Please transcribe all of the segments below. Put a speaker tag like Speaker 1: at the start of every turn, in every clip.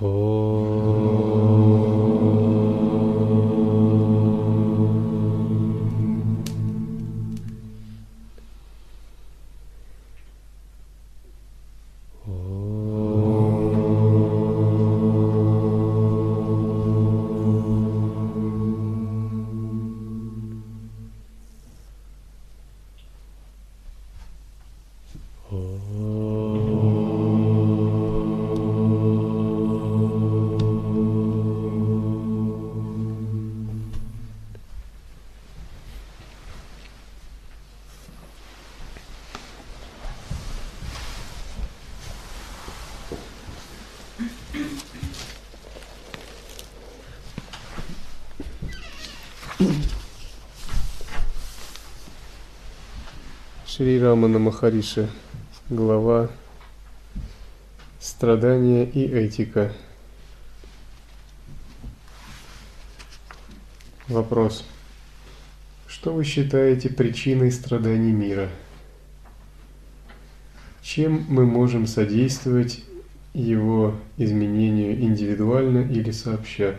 Speaker 1: Oh. Шри Рамана Махариша, глава «Страдания и этика». Вопрос. Что вы считаете причиной страданий мира? Чем мы можем содействовать его изменению индивидуально или сообща?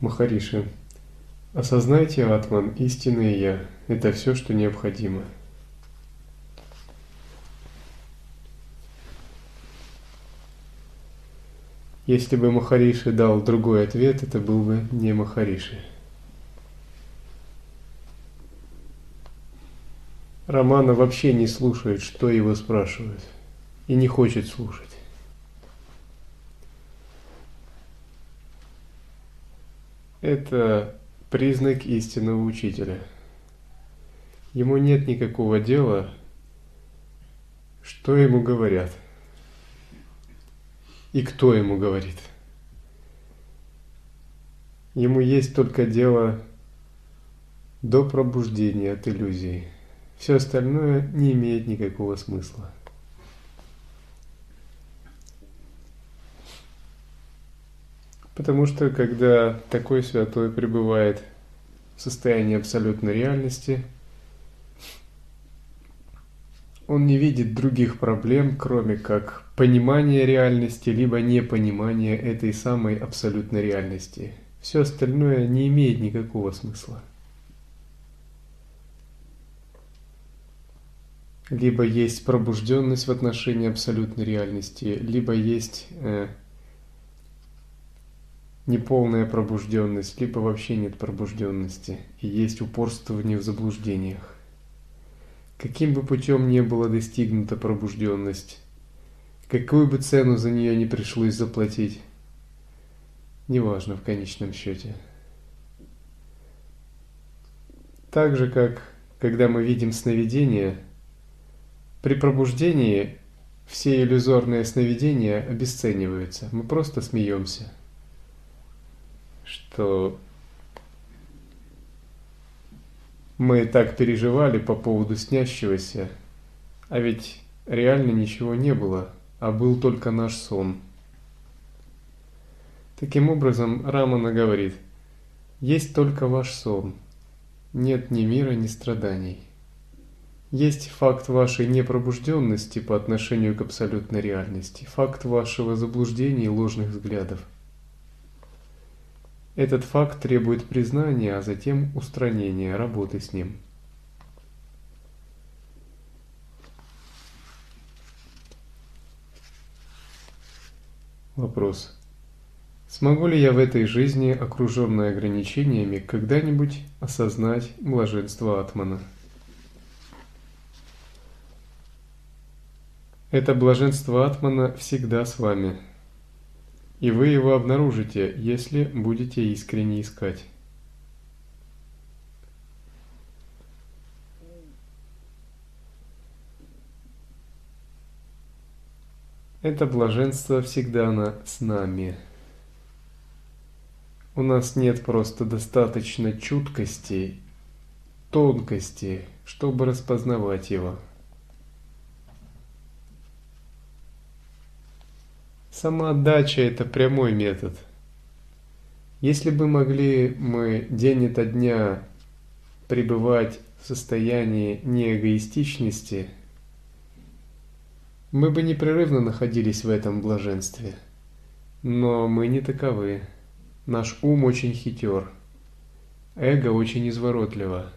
Speaker 1: Махариши. Осознайте, Атман, истинное Я. Это все, что необходимо. Если бы Махариши дал другой ответ, это был бы не Махариши. Романа вообще не слушает, что его спрашивают, и не хочет слушать. Это признак истинного учителя. Ему нет никакого дела, что ему говорят и кто ему говорит. Ему есть только дело до пробуждения от иллюзии. Все остальное не имеет никакого смысла. Потому что когда такой святой пребывает в состоянии абсолютной реальности, он не видит других проблем, кроме как понимания реальности, либо непонимания этой самой абсолютной реальности. Все остальное не имеет никакого смысла. Либо есть пробужденность в отношении абсолютной реальности, либо есть э, неполная пробужденность, либо вообще нет пробужденности, и есть упорствование в заблуждениях. Каким бы путем не была достигнута пробужденность, какую бы цену за нее не пришлось заплатить, неважно в конечном счете. Так же, как когда мы видим сновидение, при пробуждении все иллюзорные сновидения обесцениваются, мы просто смеемся – что мы так переживали по поводу снящегося, а ведь реально ничего не было, а был только наш сон. Таким образом, Рамана говорит, есть только ваш сон, нет ни мира, ни страданий. Есть факт вашей непробужденности по отношению к абсолютной реальности, факт вашего заблуждения и ложных взглядов – этот факт требует признания, а затем устранения, работы с ним. Вопрос. Смогу ли я в этой жизни, окруженной ограничениями, когда-нибудь осознать блаженство Атмана? Это блаженство Атмана всегда с вами – и вы его обнаружите, если будете искренне искать. Это блаженство всегда на с нами. У нас нет просто достаточно чуткости, тонкости, чтобы распознавать его. Самоотдача – это прямой метод. Если бы могли мы день ото дня пребывать в состоянии неэгоистичности, мы бы непрерывно находились в этом блаженстве. Но мы не таковы. Наш ум очень хитер. Эго очень изворотливо.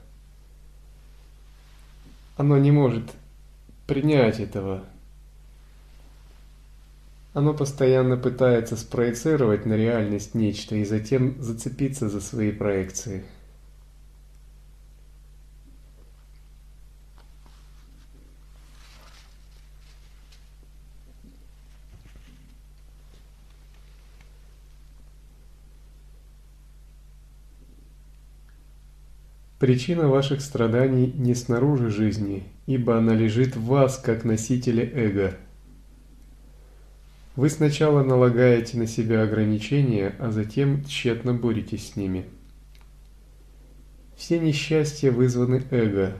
Speaker 1: Оно не может принять этого. Оно постоянно пытается спроецировать на реальность нечто и затем зацепиться за свои проекции. Причина ваших страданий не снаружи жизни, ибо она лежит в вас, как носителе эго. Вы сначала налагаете на себя ограничения, а затем тщетно боретесь с ними. Все несчастья вызваны эго.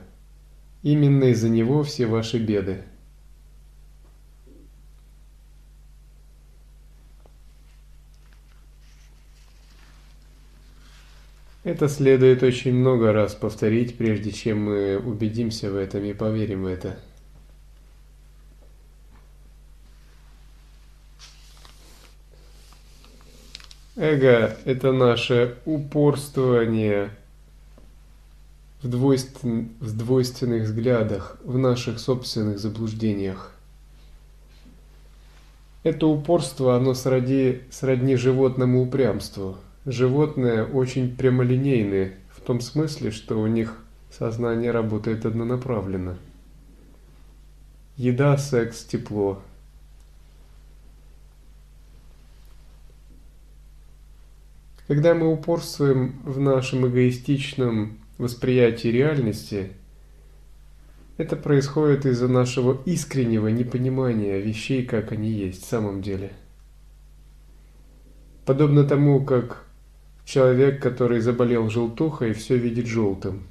Speaker 1: Именно из-за него все ваши беды – Это следует очень много раз повторить, прежде чем мы убедимся в этом и поверим в это. Эго – это наше упорствование в, двойствен... в двойственных взглядах, в наших собственных заблуждениях. Это упорство, оно сродни, сродни животному упрямству – Животные очень прямолинейные, в том смысле, что у них сознание работает однонаправленно. Еда, секс, тепло. Когда мы упорствуем в нашем эгоистичном восприятии реальности, это происходит из-за нашего искреннего непонимания вещей, как они есть в самом деле. Подобно тому, как Человек, который заболел желтухой, все видит желтым.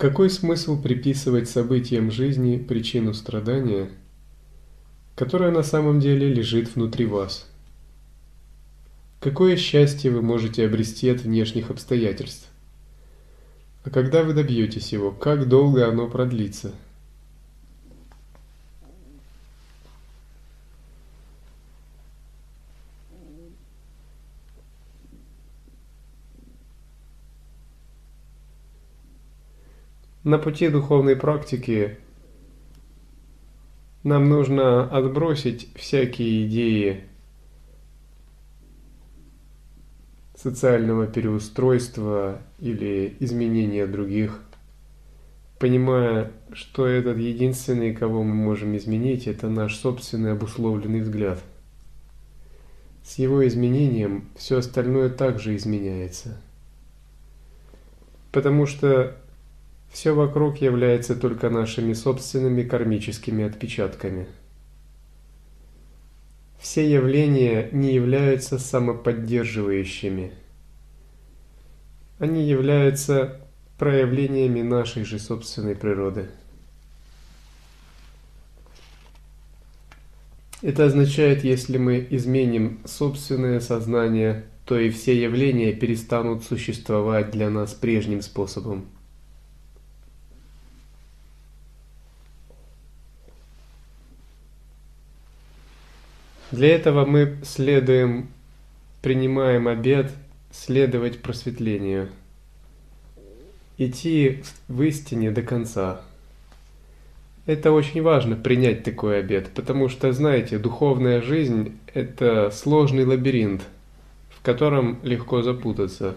Speaker 1: Какой смысл приписывать событиям жизни причину страдания, которая на самом деле лежит внутри вас? Какое счастье вы можете обрести от внешних обстоятельств? А когда вы добьетесь его, как долго оно продлится? На пути духовной практики нам нужно отбросить всякие идеи социального переустройства или изменения других, понимая, что этот единственный, кого мы можем изменить, это наш собственный обусловленный взгляд. С его изменением все остальное также изменяется. Потому что все вокруг является только нашими собственными кармическими отпечатками – все явления не являются самоподдерживающими. Они являются проявлениями нашей же собственной природы. Это означает, если мы изменим собственное сознание, то и все явления перестанут существовать для нас прежним способом – Для этого мы следуем, принимаем обед, следовать просветлению, идти в истине до конца. Это очень важно принять такой обед, потому что, знаете, духовная жизнь – это сложный лабиринт, в котором легко запутаться.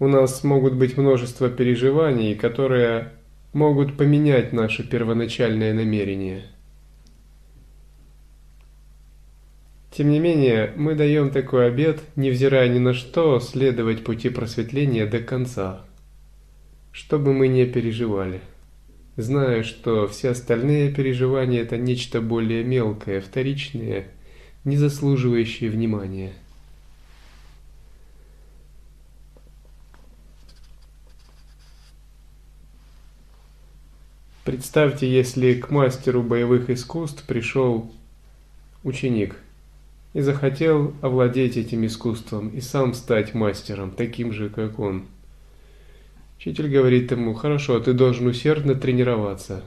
Speaker 1: У нас могут быть множество переживаний, которые могут поменять наше первоначальное намерение – Тем не менее, мы даем такой обет, невзирая ни на что, следовать пути просветления до конца, чтобы мы не переживали, зная, что все остальные переживания – это нечто более мелкое, вторичное, не заслуживающее внимания. Представьте, если к мастеру боевых искусств пришел ученик и захотел овладеть этим искусством и сам стать мастером, таким же, как он. Учитель говорит ему, хорошо, ты должен усердно тренироваться.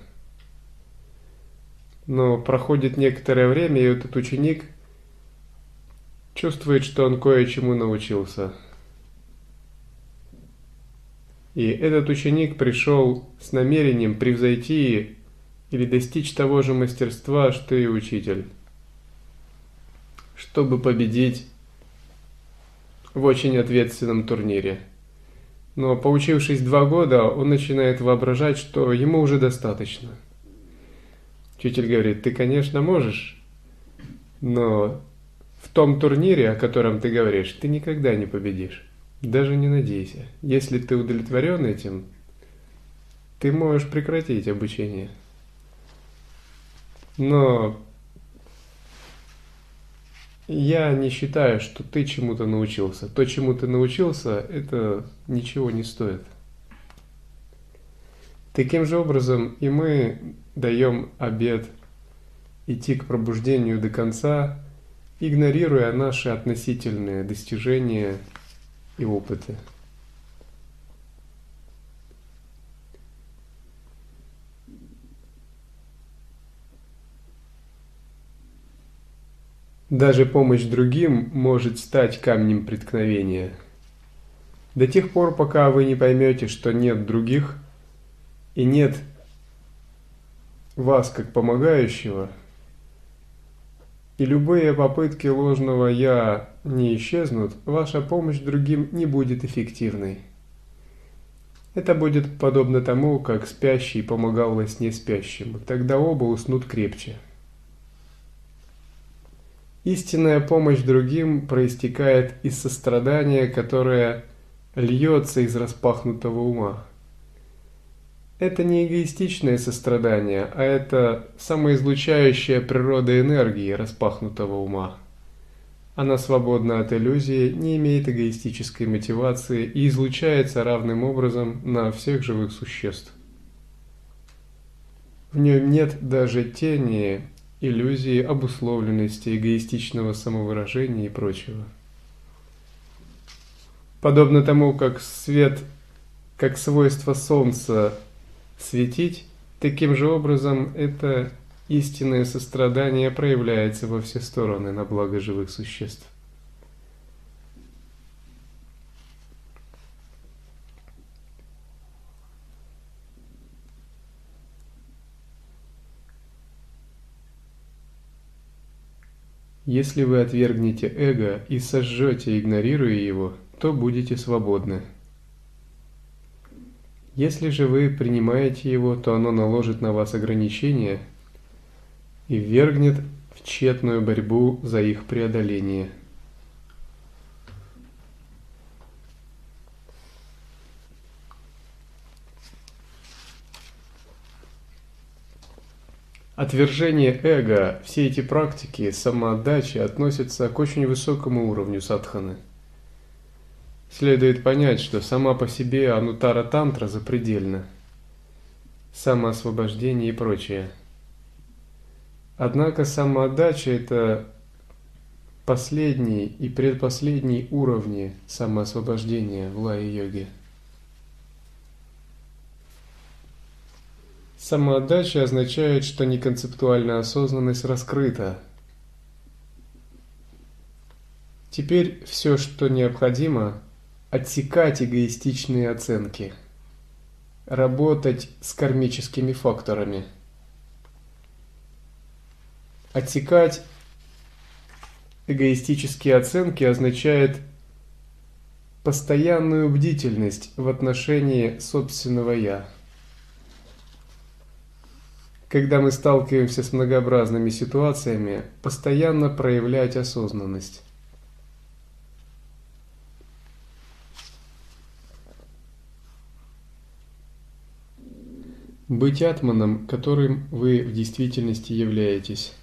Speaker 1: Но проходит некоторое время, и этот ученик чувствует, что он кое-чему научился. И этот ученик пришел с намерением превзойти или достичь того же мастерства, что и учитель чтобы победить в очень ответственном турнире. Но поучившись два года, он начинает воображать, что ему уже достаточно. Учитель говорит, ты, конечно, можешь, но в том турнире, о котором ты говоришь, ты никогда не победишь. Даже не надейся. Если ты удовлетворен этим, ты можешь прекратить обучение. Но я не считаю, что ты чему-то научился. То, чему ты научился, это ничего не стоит. Таким же образом и мы даем обед идти к пробуждению до конца, игнорируя наши относительные достижения и опыты. Даже помощь другим может стать камнем преткновения. До тех пор, пока вы не поймете, что нет других и нет вас как помогающего, и любые попытки ложного «я» не исчезнут, ваша помощь другим не будет эффективной. Это будет подобно тому, как спящий помогал во сне спящему. Тогда оба уснут крепче. Истинная помощь другим проистекает из сострадания, которое льется из распахнутого ума. Это не эгоистичное сострадание, а это самоизлучающая природа энергии распахнутого ума. Она свободна от иллюзии, не имеет эгоистической мотивации и излучается равным образом на всех живых существ. В нем нет даже тени иллюзии обусловленности, эгоистичного самовыражения и прочего. Подобно тому, как свет, как свойство Солнца светить, таким же образом это истинное сострадание проявляется во все стороны на благо живых существ. Если вы отвергнете эго и сожжете, игнорируя его, то будете свободны. Если же вы принимаете его, то оно наложит на вас ограничения и ввергнет в тщетную борьбу за их преодоление – Отвержение эго, все эти практики самоотдачи относятся к очень высокому уровню садханы. Следует понять, что сама по себе анутара тантра запредельна, самоосвобождение и прочее. Однако самоотдача – это последний и предпоследний уровни самоосвобождения в лай-йоге. Самоотдача означает, что неконцептуальная осознанность раскрыта. Теперь все, что необходимо, отсекать эгоистичные оценки, работать с кармическими факторами. Отсекать эгоистические оценки означает постоянную бдительность в отношении собственного «я» когда мы сталкиваемся с многообразными ситуациями, постоянно проявлять осознанность. Быть атманом, которым вы в действительности являетесь,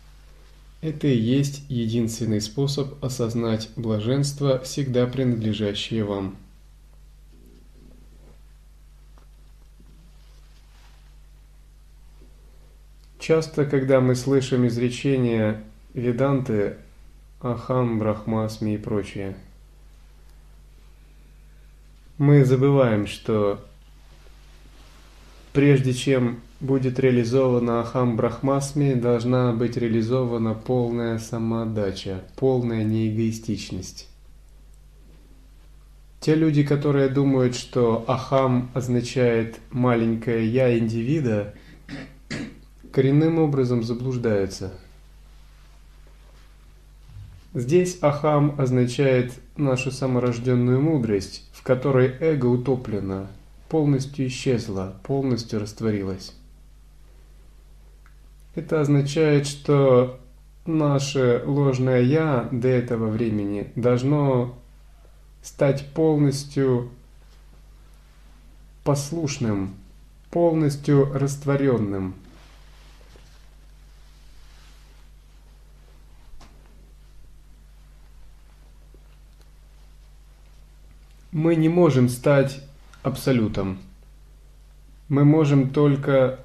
Speaker 1: это и есть единственный способ осознать блаженство, всегда принадлежащее вам. Часто, когда мы слышим изречение веданты, Ахам, Брахмасми и прочее. Мы забываем, что прежде чем будет реализована Ахам Брахмасми, должна быть реализована полная самоотдача, полная неэгоистичность. Те люди, которые думают, что Ахам означает маленькое «я» индивида, коренным образом заблуждаются. Здесь Ахам означает нашу саморожденную мудрость, в которой эго утоплено, полностью исчезло, полностью растворилось. Это означает, что наше ложное «я» до этого времени должно стать полностью послушным, полностью растворенным. Мы не можем стать абсолютом. Мы можем только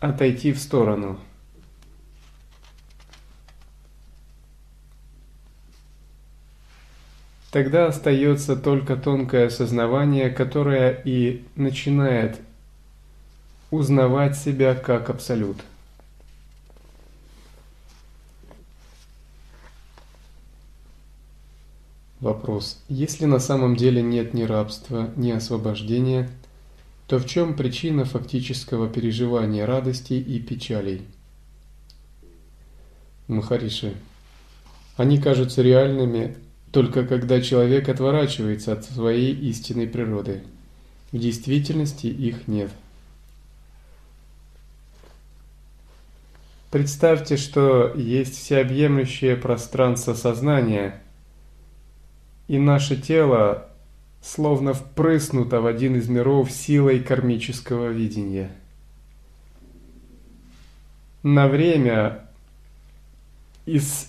Speaker 1: отойти в сторону – Тогда остается только тонкое осознавание, которое и начинает узнавать себя как абсолют. Вопрос. Если на самом деле нет ни рабства, ни освобождения, то в чем причина фактического переживания радостей и печалей? Махариши. Они кажутся реальными, только когда человек отворачивается от своей истинной природы. В действительности их нет. Представьте, что есть всеобъемлющее пространство сознания, и наше тело словно впрыснуто в один из миров силой кармического видения. На время из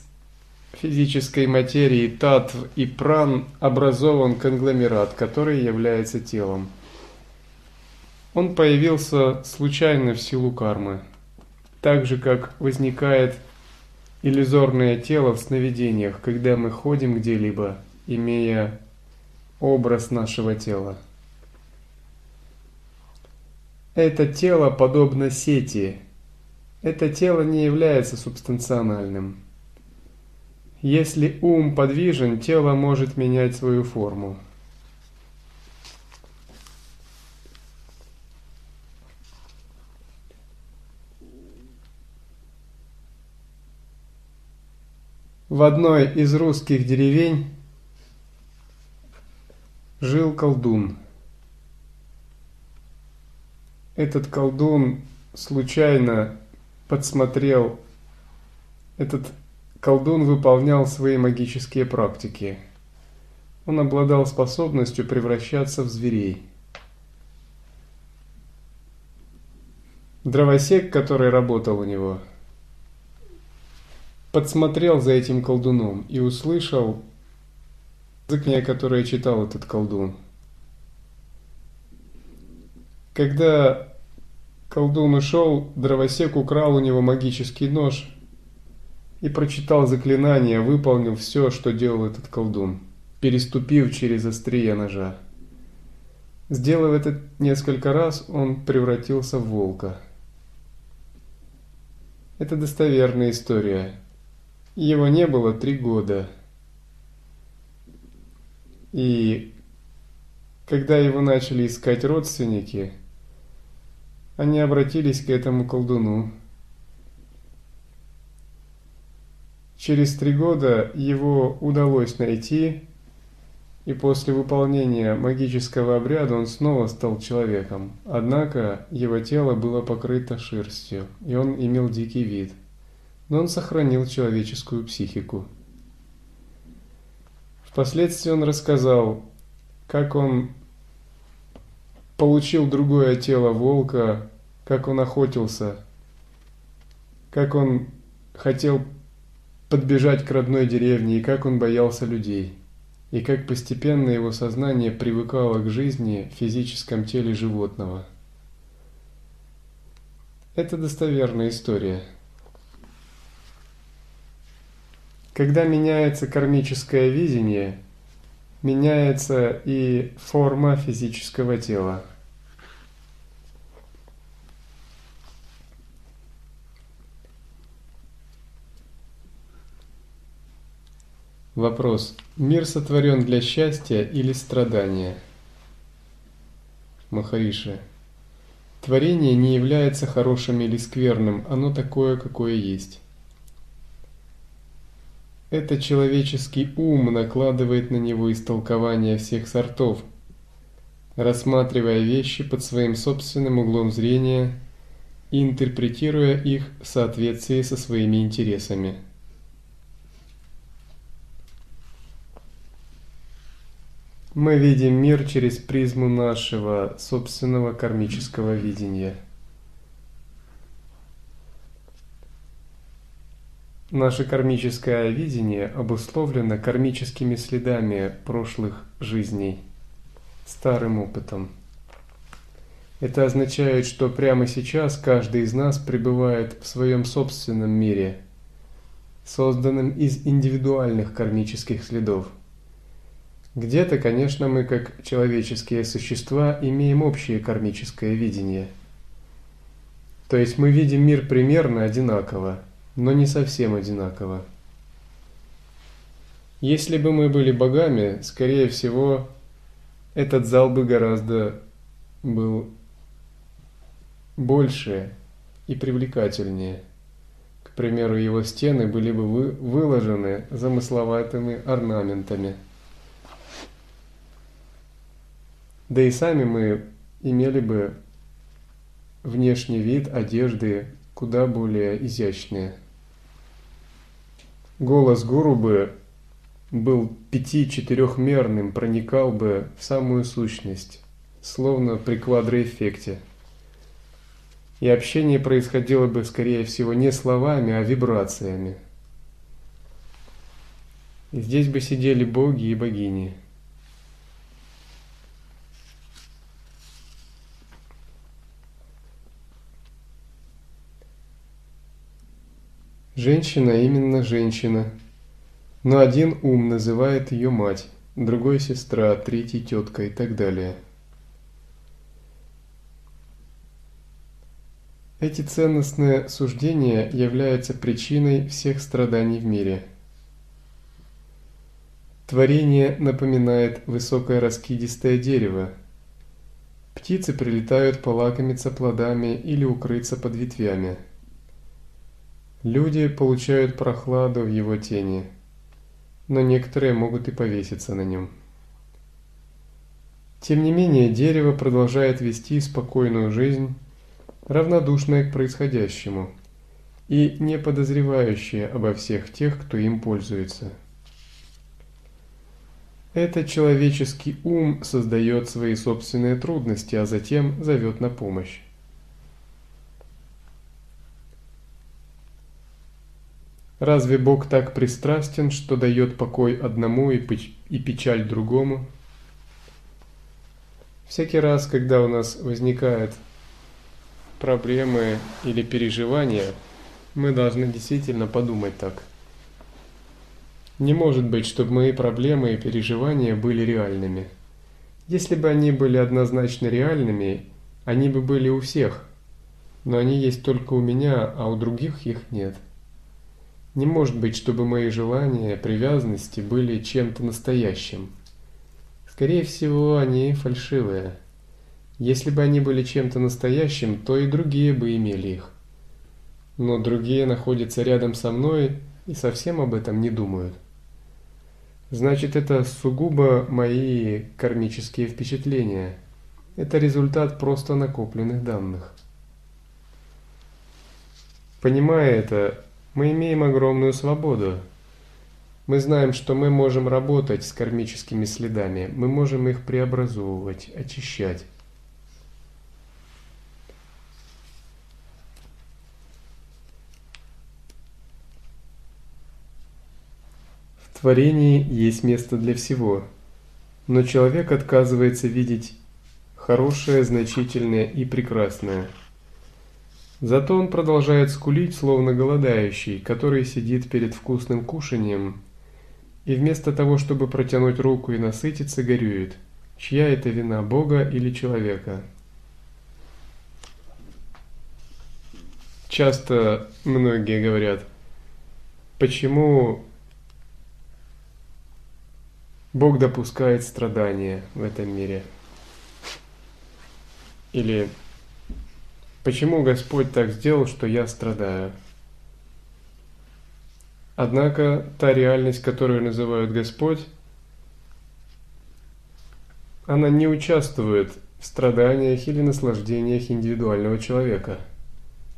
Speaker 1: физической материи татв и пран образован конгломерат, который является телом. Он появился случайно в силу кармы, так же как возникает иллюзорное тело в сновидениях, когда мы ходим где-либо, имея образ нашего тела. Это тело подобно сети. Это тело не является субстанциональным. Если ум подвижен, тело может менять свою форму. В одной из русских деревень жил колдун. Этот колдун случайно подсмотрел этот колдун выполнял свои магические практики. Он обладал способностью превращаться в зверей. Дровосек, который работал у него, подсмотрел за этим колдуном и услышал язык, которое читал этот колдун. Когда колдун ушел, дровосек украл у него магический нож и прочитал заклинание, выполнил все, что делал этот колдун, переступив через острие ножа. Сделав это несколько раз, он превратился в волка. Это достоверная история. Его не было три года. И когда его начали искать родственники, они обратились к этому колдуну. Через три года его удалось найти, и после выполнения магического обряда он снова стал человеком. Однако его тело было покрыто шерстью, и он имел дикий вид. Но он сохранил человеческую психику. Впоследствии он рассказал, как он получил другое тело волка, как он охотился, как он хотел подбежать к родной деревне, и как он боялся людей, и как постепенно его сознание привыкало к жизни в физическом теле животного. Это достоверная история. Когда меняется кармическое видение, меняется и форма физического тела. Вопрос. Мир сотворен для счастья или страдания? Махариши. Творение не является хорошим или скверным, оно такое, какое есть. Это человеческий ум накладывает на него истолкование всех сортов, рассматривая вещи под своим собственным углом зрения и интерпретируя их в соответствии со своими интересами. Мы видим мир через призму нашего собственного кармического видения. Наше кармическое видение обусловлено кармическими следами прошлых жизней, старым опытом. Это означает, что прямо сейчас каждый из нас пребывает в своем собственном мире, созданном из индивидуальных кармических следов – где-то, конечно, мы, как человеческие существа, имеем общее кармическое видение. То есть мы видим мир примерно одинаково, но не совсем одинаково. Если бы мы были богами, скорее всего, этот зал бы гораздо был больше и привлекательнее. К примеру, его стены были бы выложены замысловатыми орнаментами – Да и сами мы имели бы внешний вид одежды куда более изящные. Голос гуру бы был пяти-четырехмерным, проникал бы в самую сущность, словно при квадроэффекте. И общение происходило бы, скорее всего, не словами, а вибрациями. И здесь бы сидели боги и богини – Женщина именно женщина. Но один ум называет ее мать, другой сестра, третий тетка и так далее. Эти ценностные суждения являются причиной всех страданий в мире. Творение напоминает высокое раскидистое дерево. Птицы прилетают полакомиться плодами или укрыться под ветвями – Люди получают прохладу в его тени, но некоторые могут и повеситься на нем. Тем не менее, дерево продолжает вести спокойную жизнь, равнодушное к происходящему и не подозревающее обо всех тех, кто им пользуется. Этот человеческий ум создает свои собственные трудности, а затем зовет на помощь. Разве Бог так пристрастен, что дает покой одному и печаль другому? Всякий раз, когда у нас возникают проблемы или переживания, мы должны действительно подумать так. Не может быть, чтобы мои проблемы и переживания были реальными. Если бы они были однозначно реальными, они бы были у всех, но они есть только у меня, а у других их нет. Не может быть, чтобы мои желания, привязанности были чем-то настоящим. Скорее всего, они фальшивые. Если бы они были чем-то настоящим, то и другие бы имели их. Но другие находятся рядом со мной и совсем об этом не думают. Значит, это сугубо мои кармические впечатления. Это результат просто накопленных данных. Понимая это, мы имеем огромную свободу. Мы знаем, что мы можем работать с кармическими следами, мы можем их преобразовывать, очищать. В творении есть место для всего, но человек отказывается видеть хорошее, значительное и прекрасное – Зато он продолжает скулить, словно голодающий, который сидит перед вкусным кушанием и вместо того, чтобы протянуть руку и насытиться, горюет, чья это вина, Бога или человека. Часто многие говорят, почему Бог допускает страдания в этом мире. Или почему Господь так сделал, что я страдаю. Однако та реальность, которую называют Господь, она не участвует в страданиях или наслаждениях индивидуального человека –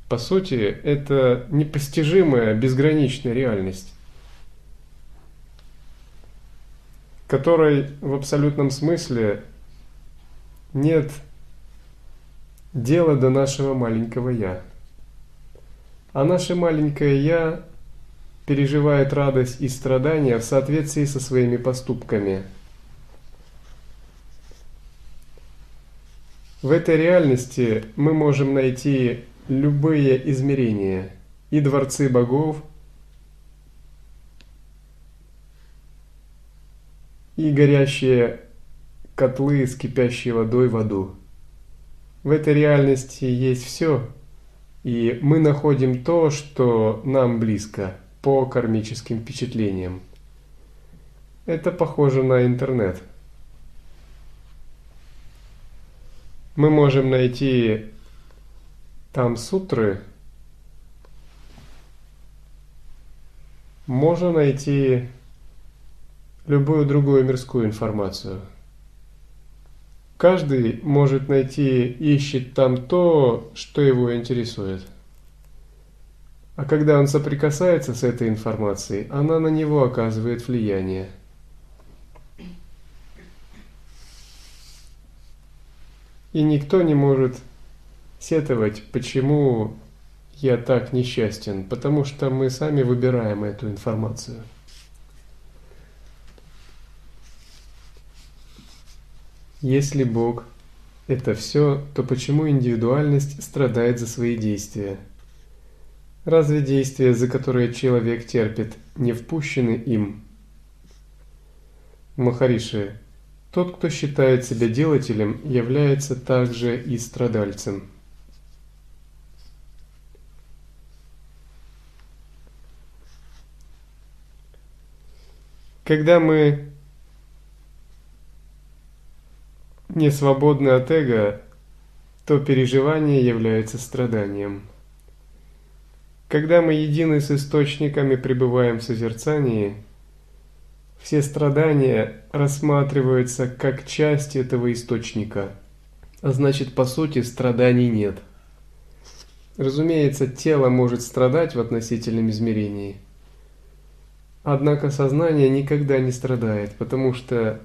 Speaker 1: по сути, это непостижимая, безграничная реальность, которой в абсолютном смысле нет дела до нашего маленького «я». А наше маленькое «я» переживает радость и страдания в соответствии со своими поступками. В этой реальности мы можем найти любые измерения и дворцы богов, и горящие котлы с кипящей водой в аду. В этой реальности есть все, и мы находим то, что нам близко по кармическим впечатлениям. Это похоже на интернет. Мы можем найти там сутры можно найти любую другую мирскую информацию. Каждый может найти, ищет там то, что его интересует. А когда он соприкасается с этой информацией, она на него оказывает влияние. И никто не может сетовать, почему я так несчастен, потому что мы сами выбираем эту информацию. Если Бог – это все, то почему индивидуальность страдает за свои действия? Разве действия, за которые человек терпит, не впущены им? Махариши, тот, кто считает себя делателем, является также и страдальцем – Когда мы не свободны от эго, то переживание является страданием. Когда мы едины с источниками пребываем в созерцании, все страдания рассматриваются как часть этого источника, а значит, по сути, страданий нет. Разумеется, тело может страдать в относительном измерении – Однако сознание никогда не страдает, потому что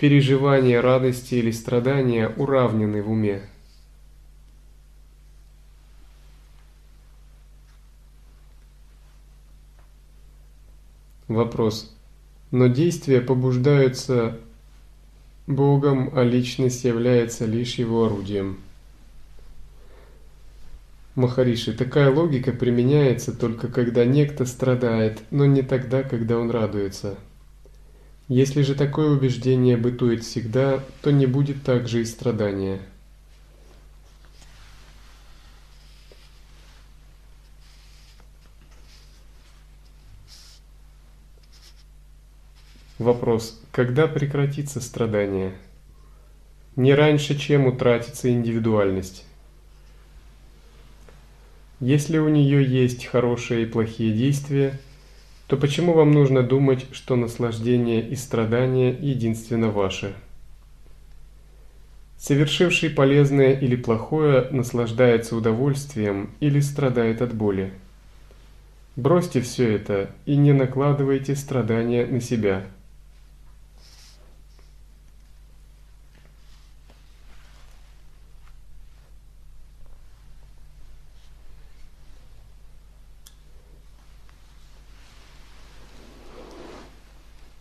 Speaker 1: переживания радости или страдания уравнены в уме. Вопрос. Но действия побуждаются Богом, а личность является лишь его орудием. Махариши, такая логика применяется только когда некто страдает, но не тогда, когда он радуется. Если же такое убеждение бытует всегда, то не будет также и страдания. Вопрос. Когда прекратится страдание? Не раньше, чем утратится индивидуальность. Если у нее есть хорошие и плохие действия, то почему вам нужно думать, что наслаждение и страдание единственно ваши? Совершивший полезное или плохое наслаждается удовольствием или страдает от боли. Бросьте все это и не накладывайте страдания на себя –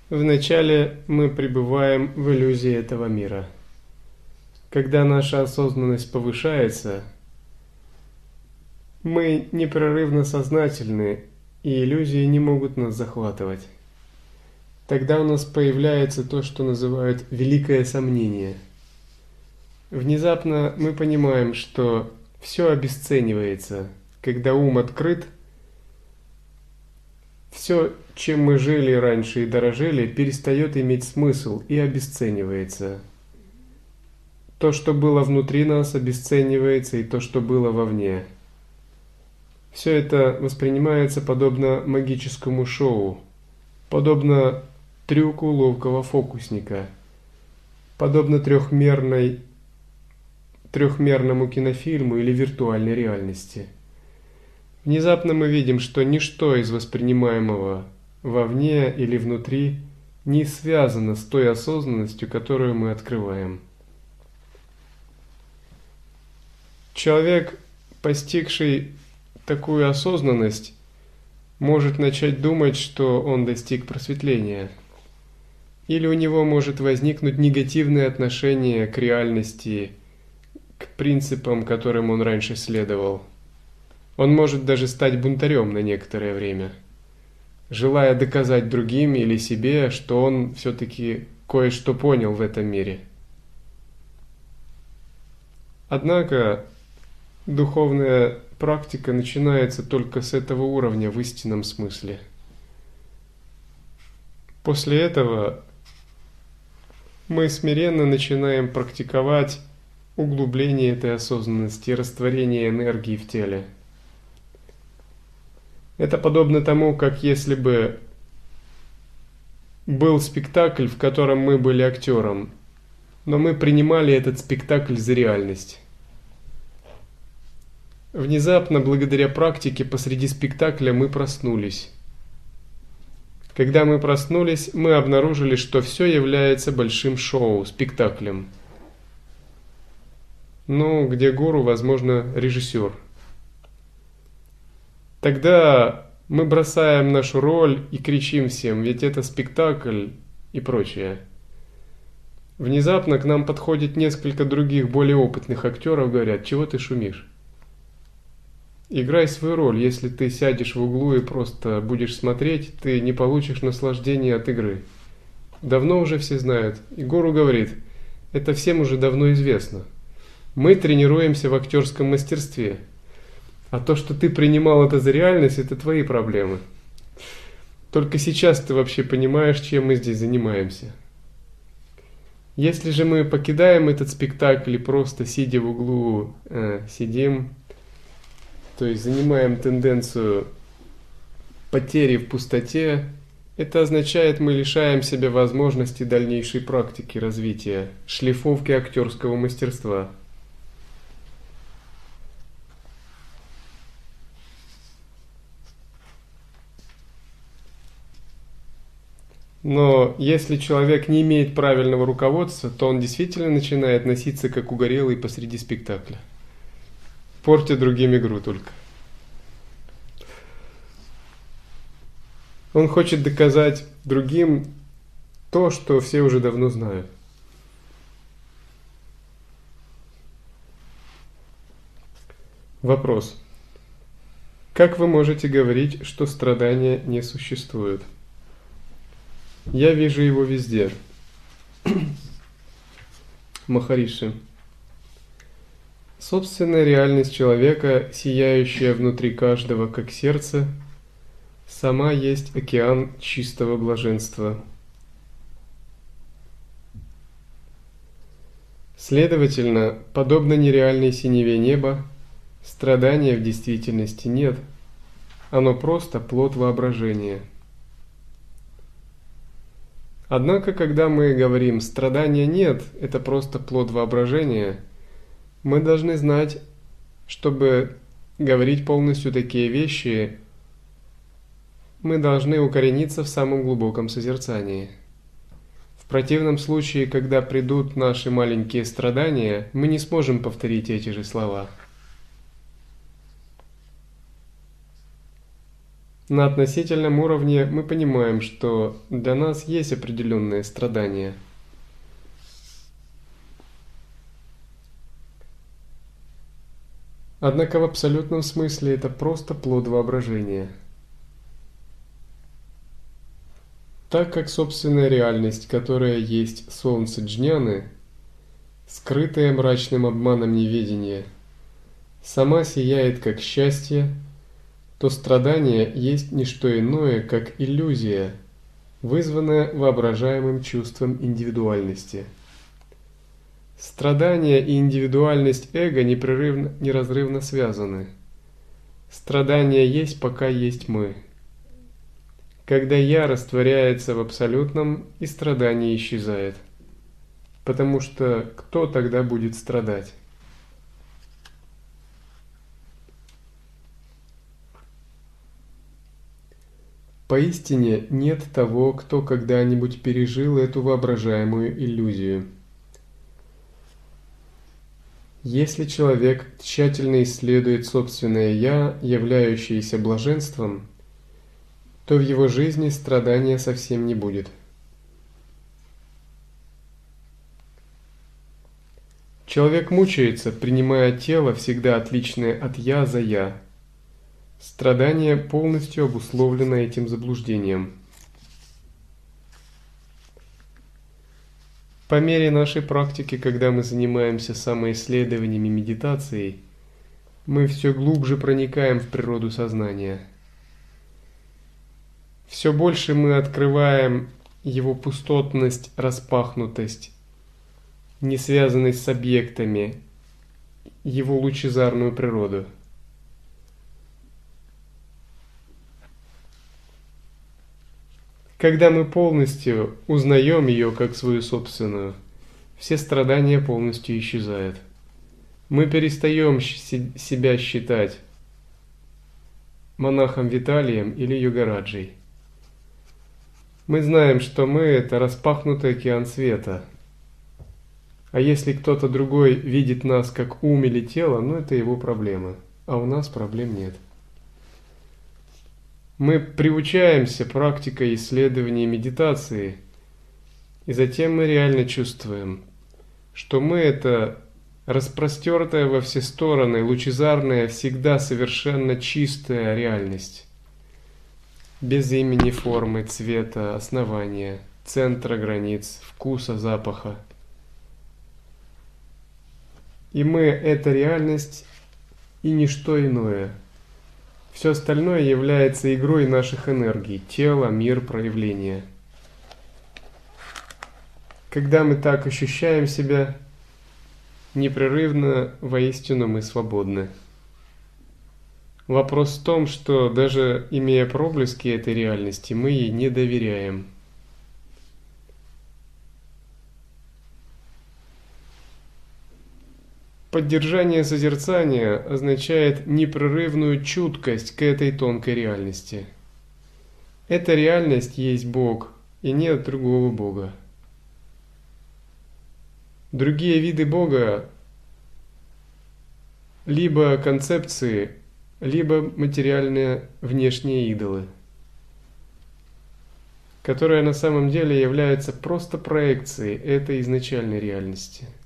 Speaker 1: Вначале мы пребываем в иллюзии этого мира. Когда наша осознанность повышается, Мы непрерывно сознательны, и иллюзии не могут нас захватывать. Тогда у нас появляется то, что называют великое сомнение. Внезапно мы понимаем, что все обесценивается, когда ум открыт, все, чем мы жили раньше и дорожили, перестает иметь смысл и обесценивается. То, что было внутри нас, обесценивается, и то, что было вовне – все это воспринимается подобно магическому шоу, подобно трюку ловкого фокусника, подобно трехмерной, трехмерному кинофильму или виртуальной реальности. Внезапно мы видим, что ничто из воспринимаемого вовне или внутри не связано с той осознанностью, которую мы открываем. Человек, постигший такую осознанность, может начать думать, что он достиг просветления. Или у него может возникнуть негативное отношение к реальности, к принципам, которым он раньше следовал. Он может даже стать бунтарем на некоторое время, желая доказать другим или себе, что он все-таки кое-что понял в этом мире. Однако духовная практика начинается только с этого уровня в истинном смысле. После этого мы смиренно начинаем практиковать углубление этой осознанности, растворение энергии в теле. Это подобно тому, как если бы был спектакль, в котором мы были актером, но мы принимали этот спектакль за реальность. Внезапно, благодаря практике, посреди спектакля мы проснулись. Когда мы проснулись, мы обнаружили, что все является большим шоу, спектаклем. Ну, где гуру, возможно, режиссер. Тогда мы бросаем нашу роль и кричим всем, ведь это спектакль и прочее. Внезапно к нам подходит несколько других более опытных актеров, говорят, чего ты шумишь? Играй свою роль. Если ты сядешь в углу и просто будешь смотреть, ты не получишь наслаждения от игры. Давно уже все знают. И Гуру говорит, это всем уже давно известно. Мы тренируемся в актерском мастерстве. А то, что ты принимал это за реальность, это твои проблемы. Только сейчас ты вообще понимаешь, чем мы здесь занимаемся. Если же мы покидаем этот спектакль и просто сидя в углу э, сидим, то есть занимаем тенденцию потери в пустоте, это означает, мы лишаем себя возможности дальнейшей практики развития, шлифовки актерского мастерства. Но если человек не имеет правильного руководства, то он действительно начинает носиться как угорелый посреди спектакля портя другим игру только. Он хочет доказать другим то, что все уже давно знают. Вопрос. Как вы можете говорить, что страдания не существуют? Я вижу его везде. Махариши. Собственная реальность человека, сияющая внутри каждого, как сердце, сама есть океан чистого блаженства. Следовательно, подобно нереальной синеве неба, страдания в действительности нет. Оно просто плод воображения. Однако, когда мы говорим «страдания нет», это просто плод воображения – мы должны знать, чтобы говорить полностью такие вещи, мы должны укорениться в самом глубоком созерцании. В противном случае, когда придут наши маленькие страдания, мы не сможем повторить эти же слова. На относительном уровне мы понимаем, что для нас есть определенные страдания – Однако в абсолютном смысле это просто плод воображения. Так как собственная реальность, которая есть солнце джняны, скрытая мрачным обманом неведения, сама сияет как счастье, то страдание есть не что иное, как иллюзия, вызванная воображаемым чувством индивидуальности – Страдание и индивидуальность эго непрерывно, неразрывно связаны. Страдание есть, пока есть мы. Когда «я» растворяется в абсолютном, и страдание исчезает. Потому что кто тогда будет страдать? Поистине нет того, кто когда-нибудь пережил эту воображаемую иллюзию – если человек тщательно исследует собственное «я», являющееся блаженством, то в его жизни страдания совсем не будет. Человек мучается, принимая тело, всегда отличное от «я» за «я». Страдание полностью обусловлено этим заблуждением – По мере нашей практики, когда мы занимаемся самоисследованиями медитацией, мы все глубже проникаем в природу сознания. Все больше мы открываем его пустотность, распахнутость, не связанность с объектами, его лучезарную природу – Когда мы полностью узнаем ее как свою собственную, все страдания полностью исчезают. Мы перестаем себя считать монахом Виталием или Йогараджей. Мы знаем, что мы – это распахнутый океан света. А если кто-то другой видит нас как ум или тело, ну это его проблема, а у нас проблем нет. Мы приучаемся практикой исследования медитации, и затем мы реально чувствуем, что мы это распростертая во все стороны, лучезарная, всегда совершенно чистая реальность. Без имени, формы, цвета, основания, центра границ, вкуса, запаха. И мы – это реальность и ничто иное – все остальное является игрой наших энергий, тело, мир, проявления. Когда мы так ощущаем себя, непрерывно, воистину мы свободны. Вопрос в том, что даже имея проблески этой реальности, мы ей не доверяем – Поддержание созерцания означает непрерывную чуткость к этой тонкой реальности. Эта реальность есть Бог, и нет другого Бога. Другие виды Бога либо концепции, либо материальные внешние идолы, которые на самом деле являются просто проекцией этой изначальной реальности –